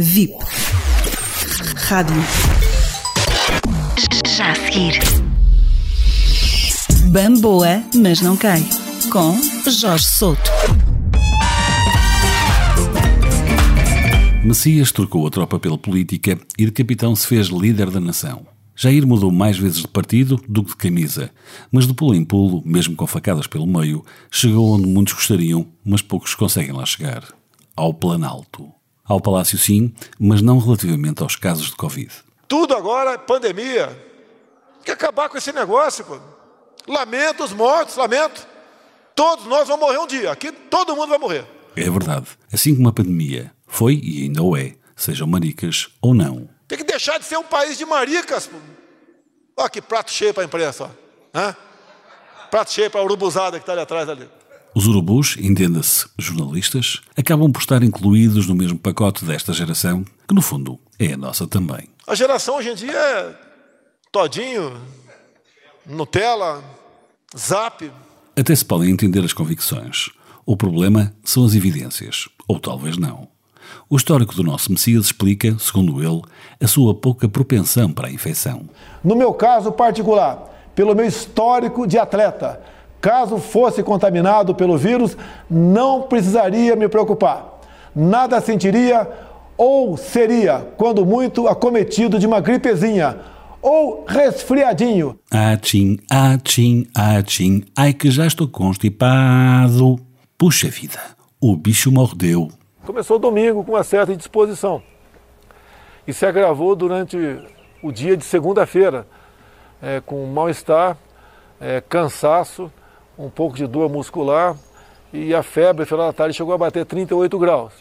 VIP. Rádio. Já a seguir. Bamboa, mas não cai. Com Jorge Souto. Messias trocou a tropa pela política e de capitão se fez líder da nação. Jair mudou mais vezes de partido do que de camisa, mas de pulo em pulo, mesmo com facadas pelo meio, chegou onde muitos gostariam, mas poucos conseguem lá chegar. Ao Planalto. Ao Palácio sim, mas não relativamente aos casos de Covid. Tudo agora é pandemia. Tem que acabar com esse negócio, pô. Lamento os mortos, lamento. Todos nós vamos morrer um dia. Aqui todo mundo vai morrer. É verdade. Assim como a pandemia foi e ainda o é, sejam maricas ou não. Tem que deixar de ser um país de maricas. Pô. Olha que prato cheio para a imprensa. Ó. Hã? Prato cheio para a urubuzada que está ali atrás ali. Os urubus, entenda-se jornalistas, acabam por estar incluídos no mesmo pacote desta geração, que no fundo é a nossa também. A geração hoje em dia é todinho, Nutella, Zap. Até se podem entender as convicções. O problema são as evidências, ou talvez não. O histórico do nosso Messias explica, segundo ele, a sua pouca propensão para a infecção. No meu caso particular, pelo meu histórico de atleta, caso fosse contaminado pelo vírus, não precisaria me preocupar. Nada sentiria ou seria, quando muito, acometido de uma gripezinha ou resfriadinho. Tchim, tchim, ah, tchim, ai que já estou constipado. Puxa vida, o bicho mordeu. Começou domingo com uma certa indisposição e se agravou durante o dia de segunda-feira, é, com mal-estar, é, cansaço, um pouco de dor muscular e a febre, no final da tarde, chegou a bater 38 graus.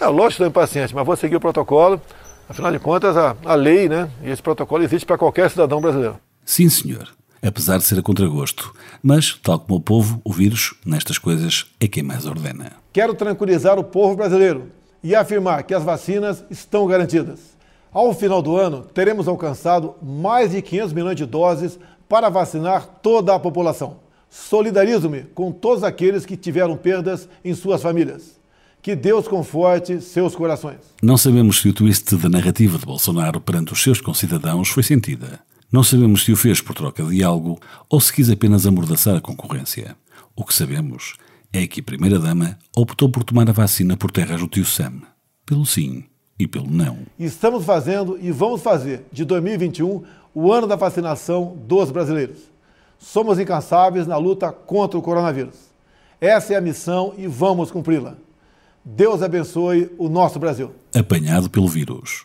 É, lógico que estou impaciente, mas vou seguir o protocolo. Afinal de contas, a, a lei né, e esse protocolo existe para qualquer cidadão brasileiro. Sim, senhor. Apesar de ser a contragosto. Mas, tal como o povo, o vírus, nestas coisas, é quem mais ordena. Quero tranquilizar o povo brasileiro e afirmar que as vacinas estão garantidas. Ao final do ano, teremos alcançado mais de 500 milhões de doses para vacinar toda a população. Solidarizo-me com todos aqueles que tiveram perdas em suas famílias. Que Deus conforte seus corações. Não sabemos se o twist da narrativa de Bolsonaro perante os seus concidadãos foi sentida. Não sabemos se o fez por troca de algo ou se quis apenas amordaçar a concorrência. O que sabemos é que a Primeira-Dama optou por tomar a vacina por terras do tio Sam. Pelo sim e pelo não. Estamos fazendo e vamos fazer de 2021 o ano da vacinação dos brasileiros. Somos incansáveis na luta contra o coronavírus. Essa é a missão e vamos cumpri-la. Deus abençoe o nosso Brasil. Apanhado pelo vírus.